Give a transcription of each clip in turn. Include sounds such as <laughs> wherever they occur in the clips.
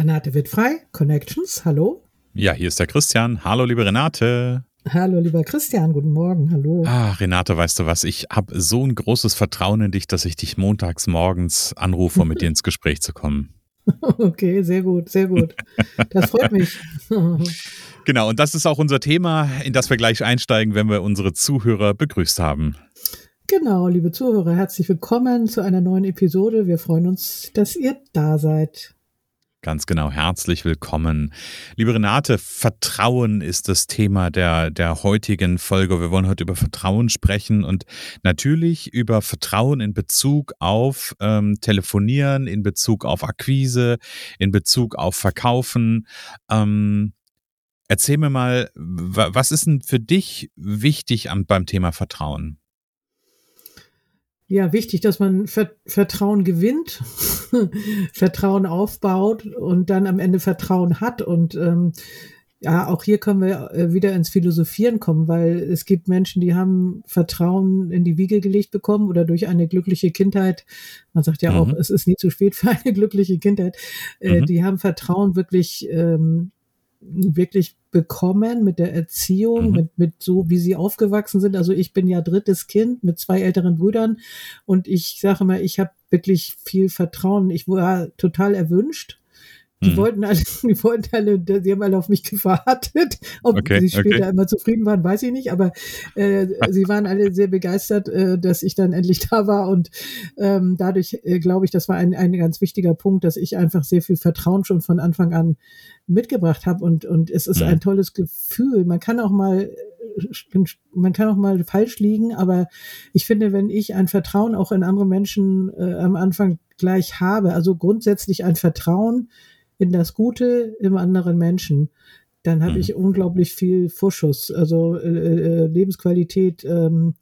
Renate wird frei, Connections, hallo. Ja, hier ist der Christian. Hallo, liebe Renate. Hallo, lieber Christian, guten Morgen, hallo. Ah, Renate, weißt du was? Ich habe so ein großes Vertrauen in dich, dass ich dich montags morgens anrufe, um mit dir ins Gespräch zu kommen. <laughs> Okay, sehr gut, sehr gut. Das freut <laughs> mich. genau, und das ist auch unser Thema, in das wir gleich einsteigen, wenn wir unsere Zuhörer begrüßt haben. Genau, liebe Zuhörer, herzlich willkommen zu einer neuen Episode. Wir freuen uns, dass ihr da seid. Ganz genau, herzlich willkommen. Liebe Renate, Vertrauen ist das Thema der, der heutigen Folge. Wir wollen heute über Vertrauen sprechen und natürlich über Vertrauen in Bezug auf ähm, Telefonieren, in Bezug auf Akquise, in Bezug auf Verkaufen. Ähm, erzähl mir mal, was ist denn für dich wichtig am, beim Thema Vertrauen? Ja, wichtig, dass man Vertrauen gewinnt, <laughs> Vertrauen aufbaut und dann am Ende Vertrauen hat. Und ähm, ja, auch hier können wir äh, wieder ins Philosophieren kommen, weil es gibt Menschen, die haben Vertrauen in die Wiege gelegt bekommen oder durch eine glückliche Kindheit. Man sagt ja mhm. auch, es ist nie zu spät für eine glückliche Kindheit. Äh, mhm. Die haben Vertrauen wirklich ähm, wirklich bekommen mit der Erziehung, mhm. mit, mit so, wie sie aufgewachsen sind. Also ich bin ja drittes Kind mit zwei älteren Brüdern und ich sage mal, ich habe wirklich viel Vertrauen. Ich war total erwünscht die mhm. wollten alle, <laughs> die wollten alle, die haben alle auf mich gewartet. Ob okay, sie später okay. immer zufrieden waren, weiß ich nicht, aber äh, sie waren alle sehr begeistert, äh, dass ich dann endlich da war. Und ähm, dadurch äh, glaube ich, das war ein, ein ganz wichtiger Punkt, dass ich einfach sehr viel Vertrauen schon von Anfang an mitgebracht habe. Und, und es ist mhm. ein tolles Gefühl. Man kann auch mal man kann auch mal falsch liegen, aber ich finde, wenn ich ein Vertrauen auch in andere Menschen äh, am Anfang gleich habe, also grundsätzlich ein Vertrauen, in das Gute im anderen Menschen, dann habe mhm. ich unglaublich viel Vorschuss, also äh, äh, Lebensqualität, ähm,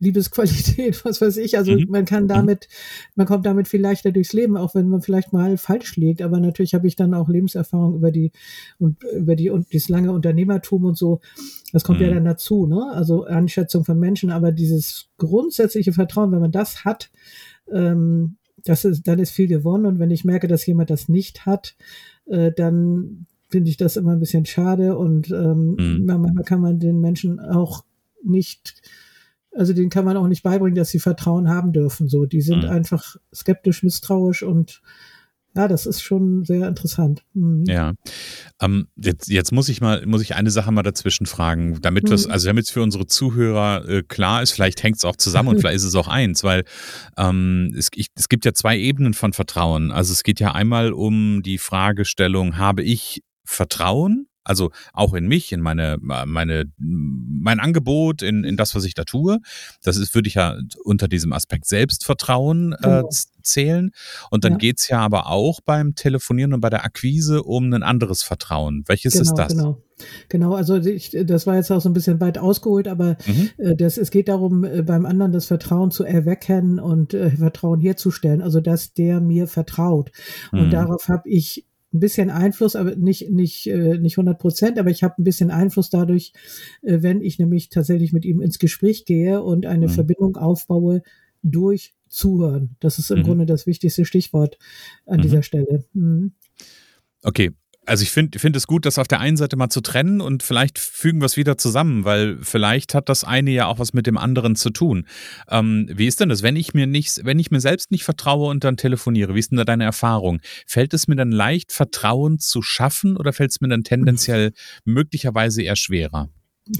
Liebesqualität, <laughs> was weiß ich. Also mhm. man kann mhm. damit, man kommt damit viel leichter durchs Leben, auch wenn man vielleicht mal falsch liegt. Aber natürlich habe ich dann auch Lebenserfahrung über die und über die und dieses lange Unternehmertum und so. Das kommt mhm. ja dann dazu, ne? Also Einschätzung von Menschen, aber dieses grundsätzliche Vertrauen, wenn man das hat, ähm, das ist, dann ist viel gewonnen. Und wenn ich merke, dass jemand das nicht hat, äh, dann finde ich das immer ein bisschen schade. Und ähm, mhm. manchmal kann man den Menschen auch nicht, also denen kann man auch nicht beibringen, dass sie Vertrauen haben dürfen. So, die sind mhm. einfach skeptisch, misstrauisch und ja, das ist schon sehr interessant. Mhm. Ja. Ähm, jetzt, jetzt muss ich mal, muss ich eine Sache mal dazwischen fragen, damit mhm. also damit es für unsere Zuhörer äh, klar ist, vielleicht hängt es auch zusammen und <laughs> vielleicht ist es auch eins, weil ähm, es, ich, es gibt ja zwei Ebenen von Vertrauen. Also es geht ja einmal um die Fragestellung, habe ich Vertrauen also auch in mich, in meine, meine, mein Angebot, in, in das, was ich da tue. Das ist, würde ich ja unter diesem Aspekt Selbstvertrauen äh, genau. zählen. Und dann ja. geht's ja aber auch beim Telefonieren und bei der Akquise um ein anderes Vertrauen. Welches genau, ist das? Genau. Genau, also ich, das war jetzt auch so ein bisschen weit ausgeholt, aber mhm. äh, das, es geht darum, äh, beim anderen das Vertrauen zu erwecken und äh, Vertrauen herzustellen, also dass der mir vertraut. Und mhm. darauf habe ich ein bisschen Einfluss, aber nicht, nicht, äh, nicht 100 Prozent, aber ich habe ein bisschen Einfluss dadurch, äh, wenn ich nämlich tatsächlich mit ihm ins Gespräch gehe und eine mhm. Verbindung aufbaue durch Zuhören. Das ist im mhm. Grunde das wichtigste Stichwort an mhm. dieser Stelle. Mhm. Okay, also ich finde finde es gut, das auf der einen Seite mal zu trennen und vielleicht fügen wir es wieder zusammen, weil vielleicht hat das eine ja auch was mit dem anderen zu tun. Ähm, wie ist denn das, wenn ich mir nicht, wenn ich mir selbst nicht vertraue und dann telefoniere? Wie ist denn da deine Erfahrung? Fällt es mir dann leicht, Vertrauen zu schaffen oder fällt es mir dann tendenziell möglicherweise eher schwerer?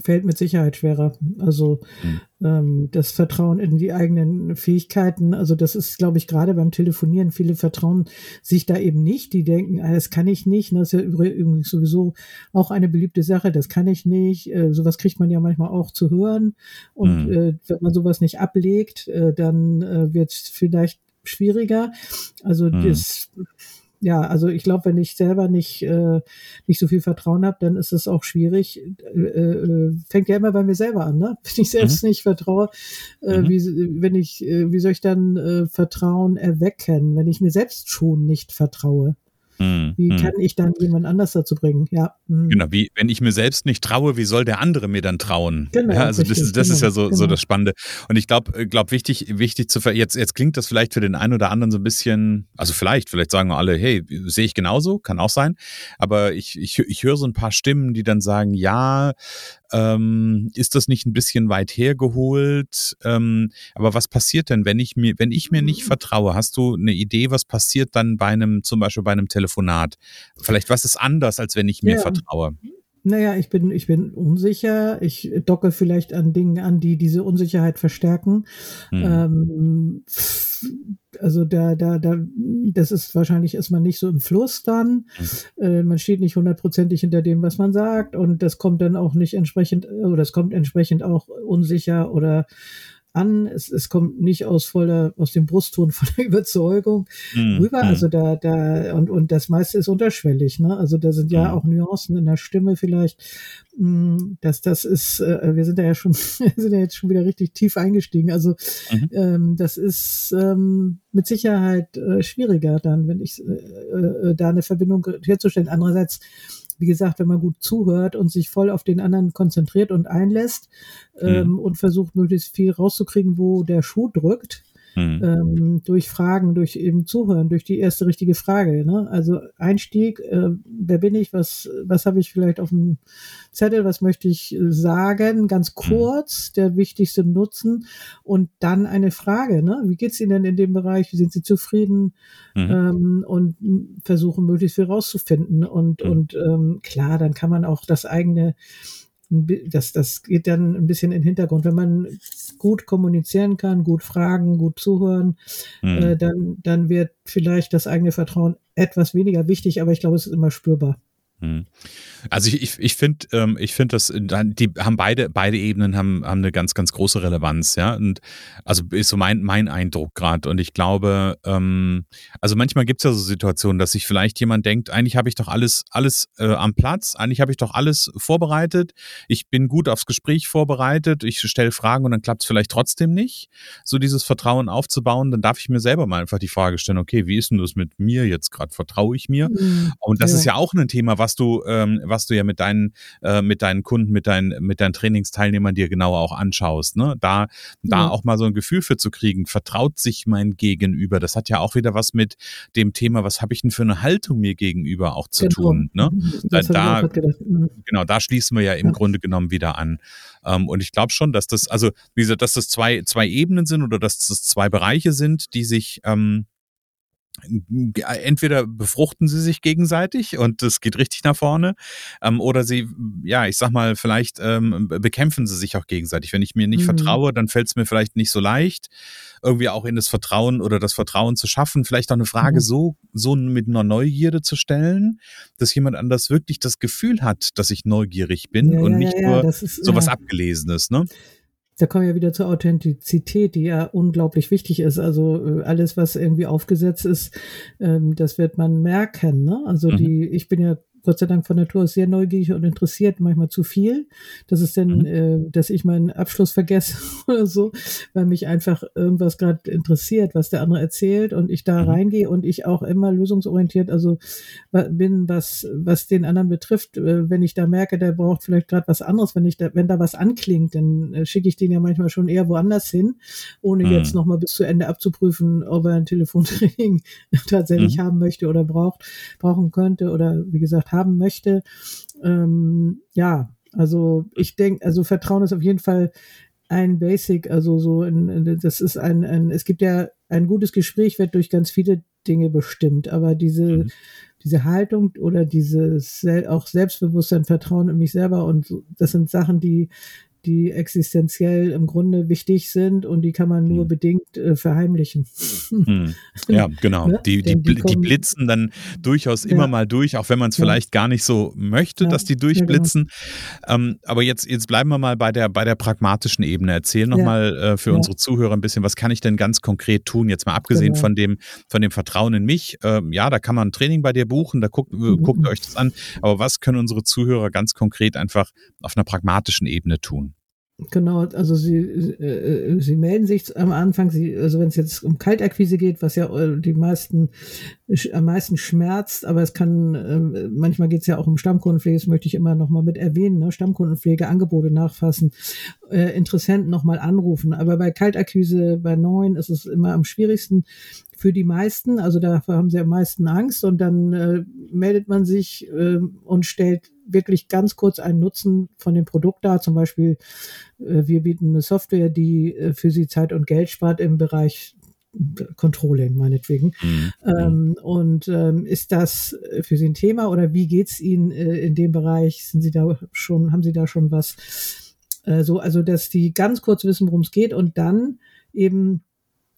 Fällt mit Sicherheit schwerer. Also mhm. ähm, das Vertrauen in die eigenen Fähigkeiten, also das ist, glaube ich, gerade beim Telefonieren, viele vertrauen sich da eben nicht. Die denken, ah, das kann ich nicht. Das ist ja übrigens sowieso auch eine beliebte Sache, das kann ich nicht. Äh, sowas kriegt man ja manchmal auch zu hören. Und mhm. äh, wenn man sowas nicht ablegt, äh, dann äh, wird es vielleicht schwieriger. Also mhm. das ja, also ich glaube, wenn ich selber nicht, äh, nicht so viel Vertrauen habe, dann ist es auch schwierig. Äh, äh, fängt ja immer bei mir selber an, ne? <laughs> Wenn ich selbst mhm. nicht vertraue, äh, mhm. wie, wenn ich, äh, wie soll ich dann äh, Vertrauen erwecken, wenn ich mir selbst schon nicht vertraue? Hm, wie hm. kann ich dann jemand anders dazu bringen? Ja. Hm. Genau, wie, wenn ich mir selbst nicht traue, wie soll der andere mir dann trauen? Genau. Ja, also richtig, das, das genau, ist ja so, genau. so das Spannende. Und ich glaube, äh, glaub, wichtig, wichtig zu ver jetzt, jetzt klingt das vielleicht für den einen oder anderen so ein bisschen, also vielleicht, vielleicht sagen wir alle, hey, sehe ich genauso, kann auch sein. Aber ich, ich, ich höre so ein paar Stimmen, die dann sagen, ja, ähm, ist das nicht ein bisschen weit hergeholt? Ähm, aber was passiert denn, wenn ich mir, wenn ich mir nicht vertraue? Hast du eine Idee, was passiert dann bei einem, zum Beispiel bei einem Telefonat? Vielleicht was ist anders, als wenn ich mir ja. vertraue? Naja, ich bin, ich bin unsicher. Ich docke vielleicht an Dingen an, die diese Unsicherheit verstärken. Hm. Ähm, also da, da, da, das ist wahrscheinlich ist man nicht so im Fluss dann. Hm. Äh, man steht nicht hundertprozentig hinter dem, was man sagt und das kommt dann auch nicht entsprechend, oder es kommt entsprechend auch unsicher oder an. Es, es kommt nicht aus voller, aus dem Brustton von der <laughs> Überzeugung mm, rüber. Mm. Also da, da, und, und das meiste ist unterschwellig, ne? Also da sind ja mm. auch Nuancen in der Stimme vielleicht. Dass das ist, äh, wir sind da ja schon, <laughs> sind ja jetzt schon wieder richtig tief eingestiegen. Also mhm. ähm, das ist ähm, mit Sicherheit äh, schwieriger dann, wenn ich äh, äh, da eine Verbindung herzustellen. Andererseits wie gesagt, wenn man gut zuhört und sich voll auf den anderen konzentriert und einlässt mhm. ähm, und versucht, möglichst viel rauszukriegen, wo der Schuh drückt, mhm. ähm, durch Fragen, durch eben Zuhören, durch die erste richtige Frage. Ne? Also Einstieg, äh, wer bin ich, was, was habe ich vielleicht auf dem Zettel, was möchte ich sagen, ganz mhm. kurz, mhm. der wichtigste Nutzen und dann eine Frage. Ne? Wie geht's Ihnen denn in dem Bereich? Wie sind Sie zufrieden? Mhm. Ähm, und versuchen, möglichst viel rauszufinden. Und, mhm. und ähm, klar, dann kann man auch das eigene das, das geht dann ein bisschen in den Hintergrund. Wenn man gut kommunizieren kann, gut fragen, gut zuhören, mhm. äh, dann, dann wird vielleicht das eigene Vertrauen etwas weniger wichtig, aber ich glaube, es ist immer spürbar. Mhm. Also ich, ich, ich finde, ähm, ich finde, dass die haben beide, beide Ebenen haben, haben eine ganz, ganz große Relevanz, ja. Und also ist so mein, mein Eindruck gerade. Und ich glaube, ähm, also manchmal gibt es ja so Situationen, dass sich vielleicht jemand denkt, eigentlich habe ich doch alles, alles äh, am Platz, eigentlich habe ich doch alles vorbereitet, ich bin gut aufs Gespräch vorbereitet, ich stelle Fragen und dann klappt es vielleicht trotzdem nicht. So dieses Vertrauen aufzubauen, dann darf ich mir selber mal einfach die Frage stellen, okay, wie ist denn das mit mir jetzt gerade? Vertraue ich mir? Mhm. Und das ja. ist ja auch ein Thema, was du, ähm, was du ja mit deinen, äh, mit deinen Kunden, mit deinen, mit deinen Trainingsteilnehmern dir genauer auch anschaust. Ne? Da, da auch mal so ein Gefühl für zu kriegen, vertraut sich mein Gegenüber. Das hat ja auch wieder was mit dem Thema, was habe ich denn für eine Haltung mir gegenüber auch zu genau. tun. Ne? Da, da mhm. genau, da schließen wir ja im ja. Grunde genommen wieder an. Ähm, und ich glaube schon, dass das, also wie gesagt, dass das zwei, zwei Ebenen sind oder dass das zwei Bereiche sind, die sich ähm, entweder befruchten sie sich gegenseitig und es geht richtig nach vorne, ähm, oder sie, ja, ich sag mal, vielleicht ähm, bekämpfen sie sich auch gegenseitig. Wenn ich mir nicht mhm. vertraue, dann fällt es mir vielleicht nicht so leicht, irgendwie auch in das Vertrauen oder das Vertrauen zu schaffen, vielleicht auch eine Frage mhm. so, so mit einer Neugierde zu stellen, dass jemand anders wirklich das Gefühl hat, dass ich neugierig bin ja, und ja, nicht ja, nur ist, sowas Abgelesenes, ne? Da kommen wir wieder zur Authentizität, die ja unglaublich wichtig ist. Also äh, alles, was irgendwie aufgesetzt ist, ähm, das wird man merken. Ne? Also mhm. die, ich bin ja Gott sei Dank von Natur aus sehr neugierig und interessiert, manchmal zu viel. Das ist dann, mhm. äh, dass ich meinen Abschluss vergesse <laughs> oder so, weil mich einfach irgendwas gerade interessiert, was der andere erzählt und ich da mhm. reingehe und ich auch immer lösungsorientiert, also bin, was, was den anderen betrifft. Äh, wenn ich da merke, der braucht vielleicht gerade was anderes, wenn ich da, wenn da was anklingt, dann äh, schicke ich den ja manchmal schon eher woanders hin, ohne mhm. jetzt nochmal bis zu Ende abzuprüfen, ob er ein Telefontraining <laughs> tatsächlich mhm. haben möchte oder braucht, brauchen könnte oder wie gesagt haben möchte. Ähm, ja, also ich denke, also Vertrauen ist auf jeden Fall ein Basic, also so, ein, das ist ein, ein, es gibt ja ein gutes Gespräch, wird durch ganz viele Dinge bestimmt, aber diese, mhm. diese Haltung oder dieses auch Selbstbewusstsein, Vertrauen in mich selber und das sind Sachen, die, die existenziell im Grunde wichtig sind und die kann man nur hm. bedingt äh, verheimlichen. Hm. <laughs> Ja, genau. ne? die, die, die, die, blitzen dann durchaus ja. immer mal durch, auch wenn man es ja. vielleicht gar nicht so möchte, ja. dass die durchblitzen. Genau. Ähm, aber jetzt, jetzt bleiben wir mal bei der, bei der pragmatischen Ebene. Erzähl nochmal äh, für unsere Zuhörer ein bisschen, was kann ich denn ganz konkret tun? Jetzt mal abgesehen genau. von, dem, von dem Vertrauen in mich. Ähm, ja, da kann man ein Training bei dir buchen, da guckt, mhm. guckt euch das an. Aber was können unsere Zuhörer ganz konkret einfach auf einer pragmatischen Ebene tun? Genau, also sie, äh, sie melden sich am Anfang, sie, also wenn es jetzt um Kaltakquise geht, was ja äh, die meisten am meisten schmerzt, aber es kann, äh, manchmal geht es ja auch um Stammkundenpflege, das möchte ich immer nochmal mit erwähnen, ne? Stammkundenpflege, Angebote nachfassen, äh, Interessenten nochmal anrufen. Aber bei Kaltakquise, bei neuen ist es immer am schwierigsten, für die meisten, also dafür haben sie am meisten Angst und dann äh, meldet man sich äh, und stellt wirklich ganz kurz einen Nutzen von dem Produkt dar. Zum Beispiel, äh, wir bieten eine Software, die äh, für sie Zeit und Geld spart im Bereich Controlling, meinetwegen. Mhm. Ähm, und ähm, ist das für Sie ein Thema oder wie geht's Ihnen äh, in dem Bereich? Sind Sie da schon, haben Sie da schon was? Äh, so, also, dass die ganz kurz wissen, worum es geht und dann eben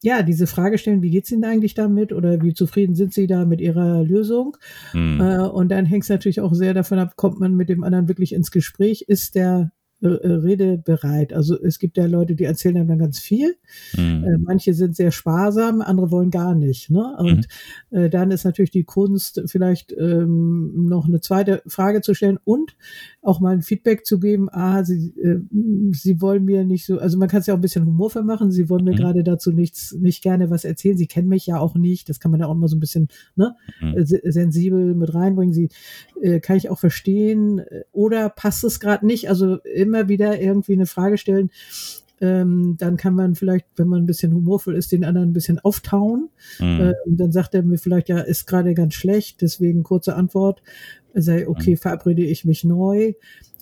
ja, diese Frage stellen, wie geht's Ihnen eigentlich damit oder wie zufrieden sind Sie da mit Ihrer Lösung? Mhm. Äh, und dann hängt es natürlich auch sehr davon ab, kommt man mit dem anderen wirklich ins Gespräch? Ist der redebereit. Also es gibt ja Leute, die erzählen dann ganz viel. Mhm. Äh, manche sind sehr sparsam, andere wollen gar nicht. Ne? Und mhm. äh, dann ist natürlich die Kunst, vielleicht ähm, noch eine zweite Frage zu stellen und auch mal ein Feedback zu geben. Ah, sie, äh, sie wollen mir nicht so, also man kann es ja auch ein bisschen humorvoll machen. Sie wollen mir mhm. gerade dazu nichts, nicht gerne was erzählen. Sie kennen mich ja auch nicht. Das kann man ja auch mal so ein bisschen ne, mhm. Äh, sensibel mit reinbringen. Sie äh, kann ich auch verstehen. Oder passt es gerade nicht? Also immer wieder irgendwie eine Frage stellen, ähm, dann kann man vielleicht, wenn man ein bisschen humorvoll ist, den anderen ein bisschen auftauen. Mhm. Äh, dann sagt er mir vielleicht, ja, ist gerade ganz schlecht, deswegen kurze Antwort. Sei, okay, mhm. verabrede ich mich neu.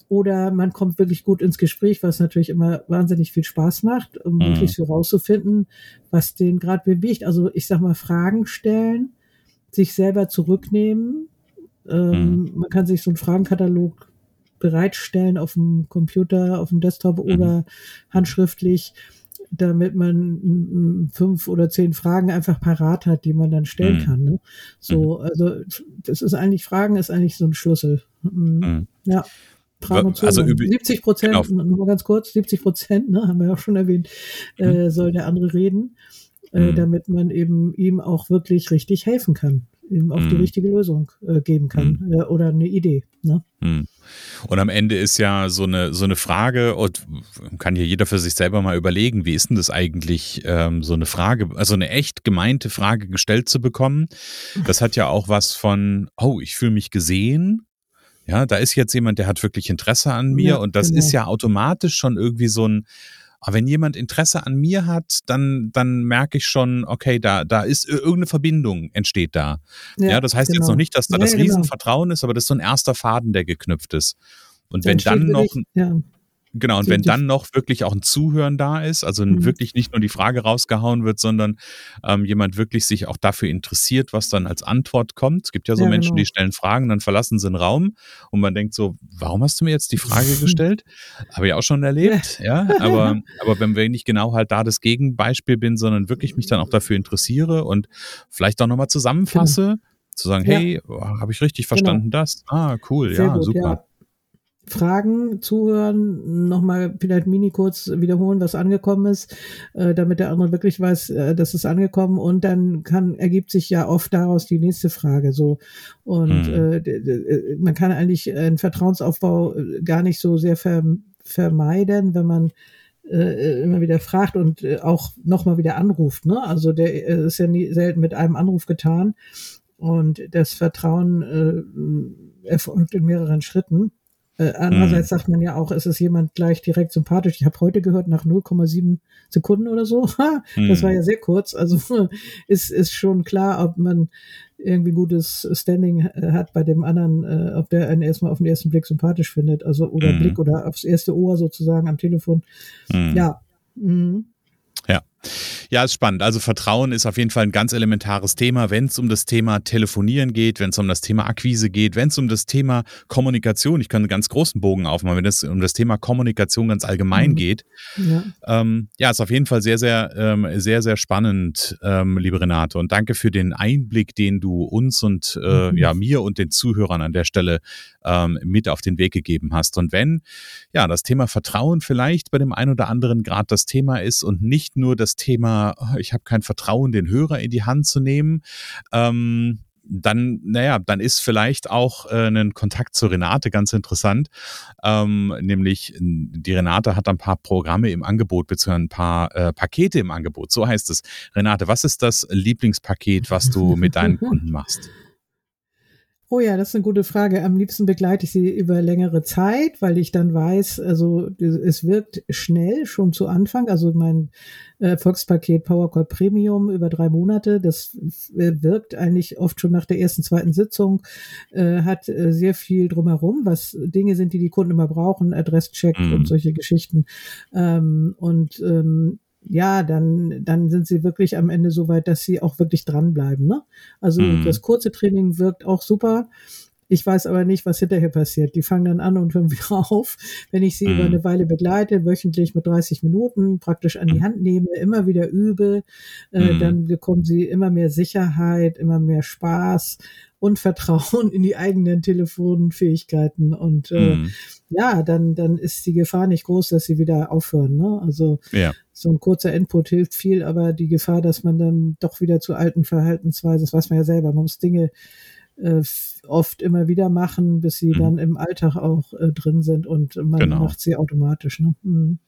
Oder man kommt wirklich gut ins Gespräch, was natürlich immer wahnsinnig viel Spaß macht, um mhm. möglichst viel rauszufinden, was den gerade bewegt. Also ich sag mal, Fragen stellen, sich selber zurücknehmen. Ähm, mhm. Man kann sich so einen Fragenkatalog bereitstellen auf dem Computer, auf dem Desktop mhm. oder handschriftlich, damit man fünf oder zehn Fragen einfach parat hat, die man dann stellen mhm. kann. Ne? So, mhm. also das ist eigentlich, Fragen ist eigentlich so ein Schlüssel. Mhm. mhm. Ja. Also 70 Prozent, genau. nur ganz kurz, 70 Prozent, ne, haben wir ja auch schon erwähnt, mhm. äh, soll der andere reden, äh, damit man eben ihm auch wirklich richtig helfen kann mm. die richtige Lösung äh, geben kann mm. äh, oder eine Idee. Ne? Mm. Und am Ende ist ja so eine, so eine Frage, und kann hier jeder für sich selber mal überlegen, wie ist denn das eigentlich, ähm, so eine Frage, also eine echt gemeinte Frage gestellt zu bekommen. Das hat ja auch was von, oh, ich fühle mich gesehen. Ja, da ist jetzt jemand, der hat wirklich Interesse an mir ja, und das genau. ist ja automatisch schon irgendwie so ein, aber wenn jemand Interesse an mir hat, dann, dann merke ich schon, okay, da, da ist irgendeine Verbindung entsteht da. Ja, ja das heißt genau. jetzt noch genau. nicht, dass da ja, das Riesenvertrauen genau. ist, aber das ist so ein erster Faden, der geknüpft ist. Und wenn dann noch, ja. Genau, und wenn dann noch wirklich auch ein Zuhören da ist, also mhm. wirklich nicht nur die Frage rausgehauen wird, sondern ähm, jemand wirklich sich auch dafür interessiert, was dann als Antwort kommt. Es gibt ja so ja, Menschen, genau. die stellen Fragen, dann verlassen sie einen Raum und man denkt so, warum hast du mir jetzt die Frage <laughs> gestellt? Habe ich auch schon erlebt, ja. ja. Aber, aber wenn wir nicht genau halt da das Gegenbeispiel bin, sondern wirklich mich dann auch dafür interessiere und vielleicht auch nochmal zusammenfasse, genau. zu sagen, hey, ja. habe ich richtig genau. verstanden genau. das? Ah, cool, Sehr ja, gut, super. Fragen, zuhören, nochmal vielleicht mini kurz wiederholen, was angekommen ist, äh, damit der andere wirklich weiß, äh, dass es angekommen und dann kann, ergibt sich ja oft daraus die nächste Frage, so. Und mhm. äh, man kann eigentlich einen Vertrauensaufbau gar nicht so sehr vermeiden, wenn man immer wieder fragt und auch nochmal wieder anruft, ne? Also der ist ja nie selten mit einem Anruf getan und das Vertrauen erfolgt in mehreren Schritten. Äh, andererseits mhm. sagt man ja auch, es ist jemand gleich direkt sympathisch. Ich habe heute gehört, nach 0,7 Sekunden oder so. <laughs> das war mhm. ja sehr kurz. Also <laughs> ist, ist schon klar, ob man irgendwie gutes Standing äh, hat bei dem anderen, äh, ob der einen erstmal auf den ersten Blick sympathisch findet. Also oder mhm. Blick oder aufs erste Ohr sozusagen am Telefon. Mhm. Ja. Mhm. Ja, Ja, ist spannend. Also Vertrauen ist auf jeden Fall ein ganz elementares Thema, wenn es um das Thema Telefonieren geht, wenn es um das Thema Akquise geht, wenn es um das Thema Kommunikation, ich kann einen ganz großen Bogen aufmachen, wenn es um das Thema Kommunikation ganz allgemein mhm. geht. Ja. Ähm, ja, ist auf jeden Fall sehr, sehr, ähm, sehr, sehr spannend, ähm, liebe Renate. Und danke für den Einblick, den du uns und äh, mhm. ja, mir und den Zuhörern an der Stelle ähm, mit auf den Weg gegeben hast. Und wenn ja das Thema Vertrauen vielleicht bei dem einen oder anderen gerade das Thema ist und nicht nur das Thema, ich habe kein Vertrauen, den Hörer in die Hand zu nehmen, ähm, dann, naja, dann ist vielleicht auch äh, ein Kontakt zu Renate ganz interessant. Ähm, nämlich, die Renate hat ein paar Programme im Angebot, beziehungsweise ein paar äh, Pakete im Angebot. So heißt es. Renate, was ist das Lieblingspaket, was du mit deinen <laughs> Kunden machst? Oh ja, das ist eine gute Frage. Am liebsten begleite ich sie über längere Zeit, weil ich dann weiß, also es wirkt schnell schon zu Anfang. Also mein Erfolgspaket PowerCall Premium über drei Monate, das wirkt eigentlich oft schon nach der ersten, zweiten Sitzung, äh, hat äh, sehr viel drumherum, was Dinge sind, die die Kunden immer brauchen, Adresscheck mhm. und solche Geschichten. Ähm, und ähm, ja, dann, dann sind sie wirklich am Ende so weit, dass sie auch wirklich dranbleiben. Ne? Also mhm. das kurze Training wirkt auch super. Ich weiß aber nicht, was hinterher passiert. Die fangen dann an und hören <laughs> wieder auf. Wenn ich sie mhm. über eine Weile begleite, wöchentlich mit 30 Minuten praktisch an die Hand nehme, immer wieder übe, äh, mhm. dann bekommen sie immer mehr Sicherheit, immer mehr Spaß und Vertrauen in die eigenen Telefonfähigkeiten. Und äh, mhm. ja, dann, dann ist die Gefahr nicht groß, dass sie wieder aufhören. Ne? Also ja. so ein kurzer Input hilft viel, aber die Gefahr, dass man dann doch wieder zu alten Verhaltensweisen, das weiß man ja selber, man muss Dinge äh, oft immer wieder machen, bis sie mhm. dann im Alltag auch äh, drin sind und man genau. macht sie automatisch. Ne? Mhm.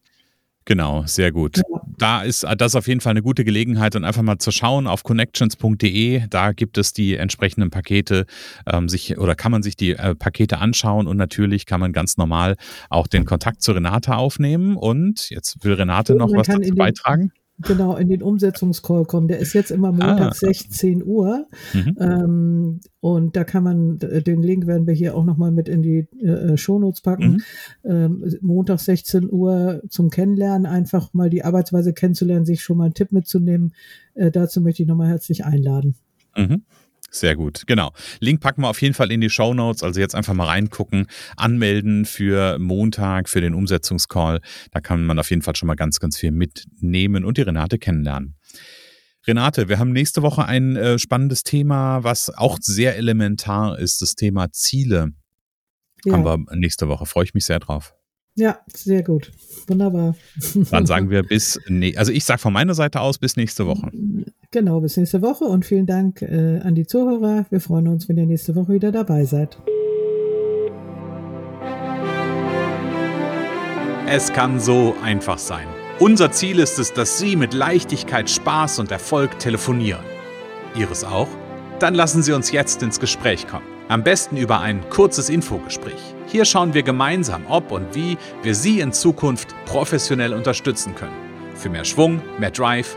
Genau, sehr gut. Ja. Da ist das auf jeden Fall eine gute Gelegenheit, dann einfach mal zu schauen auf connections.de. Da gibt es die entsprechenden Pakete, ähm, sich oder kann man sich die äh, Pakete anschauen und natürlich kann man ganz normal auch den Kontakt zu Renate aufnehmen. Und jetzt will Renate noch was dazu beitragen genau in den Umsetzungscall kommen. Der ist jetzt immer Montag ah. 16 Uhr. Mhm. Ähm, und da kann man, den Link werden wir hier auch nochmal mit in die äh, Shownotes packen. Mhm. Ähm, Montag 16 Uhr zum Kennenlernen, einfach mal die Arbeitsweise kennenzulernen, sich schon mal einen Tipp mitzunehmen. Äh, dazu möchte ich nochmal herzlich einladen. Mhm. Sehr gut, genau. Link packen wir auf jeden Fall in die Show Notes. Also jetzt einfach mal reingucken, anmelden für Montag, für den Umsetzungscall. Da kann man auf jeden Fall schon mal ganz, ganz viel mitnehmen und die Renate kennenlernen. Renate, wir haben nächste Woche ein äh, spannendes Thema, was auch sehr elementar ist, das Thema Ziele. Ja. Haben wir nächste Woche. Freue ich mich sehr drauf. Ja, sehr gut. Wunderbar. Dann sagen <laughs> wir bis, also ich sage von meiner Seite aus bis nächste Woche. Genau, bis nächste Woche und vielen Dank äh, an die Zuhörer. Wir freuen uns, wenn ihr nächste Woche wieder dabei seid. Es kann so einfach sein. Unser Ziel ist es, dass Sie mit Leichtigkeit, Spaß und Erfolg telefonieren. Ihres auch? Dann lassen Sie uns jetzt ins Gespräch kommen. Am besten über ein kurzes Infogespräch. Hier schauen wir gemeinsam, ob und wie wir Sie in Zukunft professionell unterstützen können. Für mehr Schwung, mehr Drive